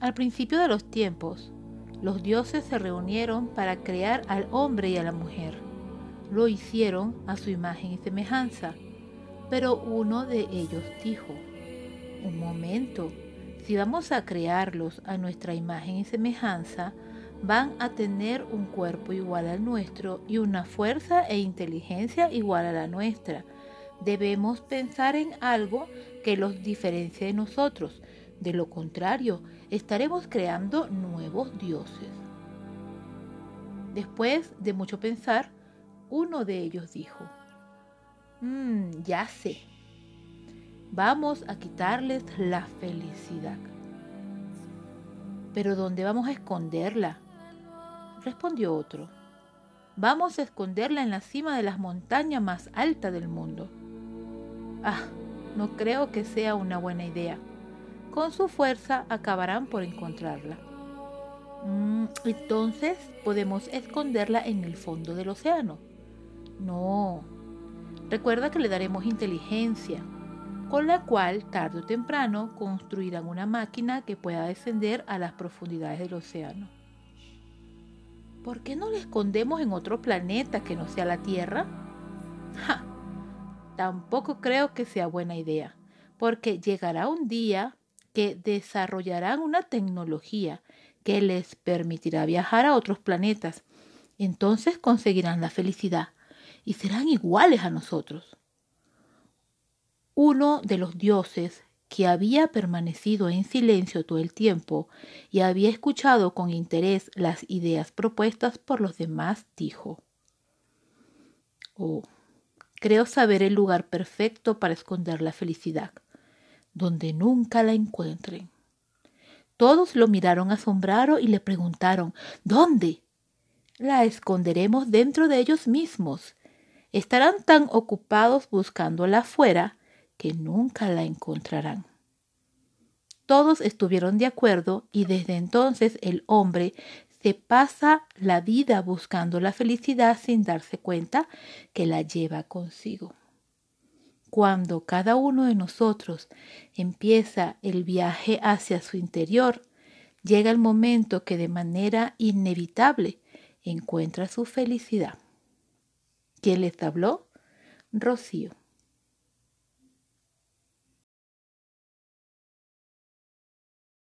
Al principio de los tiempos, los dioses se reunieron para crear al hombre y a la mujer. Lo hicieron a su imagen y semejanza. Pero uno de ellos dijo, un momento, si vamos a crearlos a nuestra imagen y semejanza, van a tener un cuerpo igual al nuestro y una fuerza e inteligencia igual a la nuestra. Debemos pensar en algo que los diferencie de nosotros. De lo contrario, estaremos creando nuevos dioses. Después de mucho pensar, uno de ellos dijo, mmm, ya sé, vamos a quitarles la felicidad. Pero ¿dónde vamos a esconderla? Respondió otro, vamos a esconderla en la cima de las montañas más altas del mundo. Ah, no creo que sea una buena idea con su fuerza acabarán por encontrarla. Mm, entonces podemos esconderla en el fondo del océano. No. Recuerda que le daremos inteligencia, con la cual tarde o temprano construirán una máquina que pueda descender a las profundidades del océano. ¿Por qué no la escondemos en otro planeta que no sea la Tierra? Tampoco creo que sea buena idea, porque llegará un día que desarrollarán una tecnología que les permitirá viajar a otros planetas. Entonces conseguirán la felicidad y serán iguales a nosotros. Uno de los dioses que había permanecido en silencio todo el tiempo y había escuchado con interés las ideas propuestas por los demás, dijo, Oh, creo saber el lugar perfecto para esconder la felicidad donde nunca la encuentren. Todos lo miraron asombrados y le preguntaron ¿Dónde? La esconderemos dentro de ellos mismos. Estarán tan ocupados buscándola afuera que nunca la encontrarán. Todos estuvieron de acuerdo y desde entonces el hombre se pasa la vida buscando la felicidad sin darse cuenta que la lleva consigo. Cuando cada uno de nosotros empieza el viaje hacia su interior, llega el momento que de manera inevitable encuentra su felicidad. ¿Quién les habló? Rocío.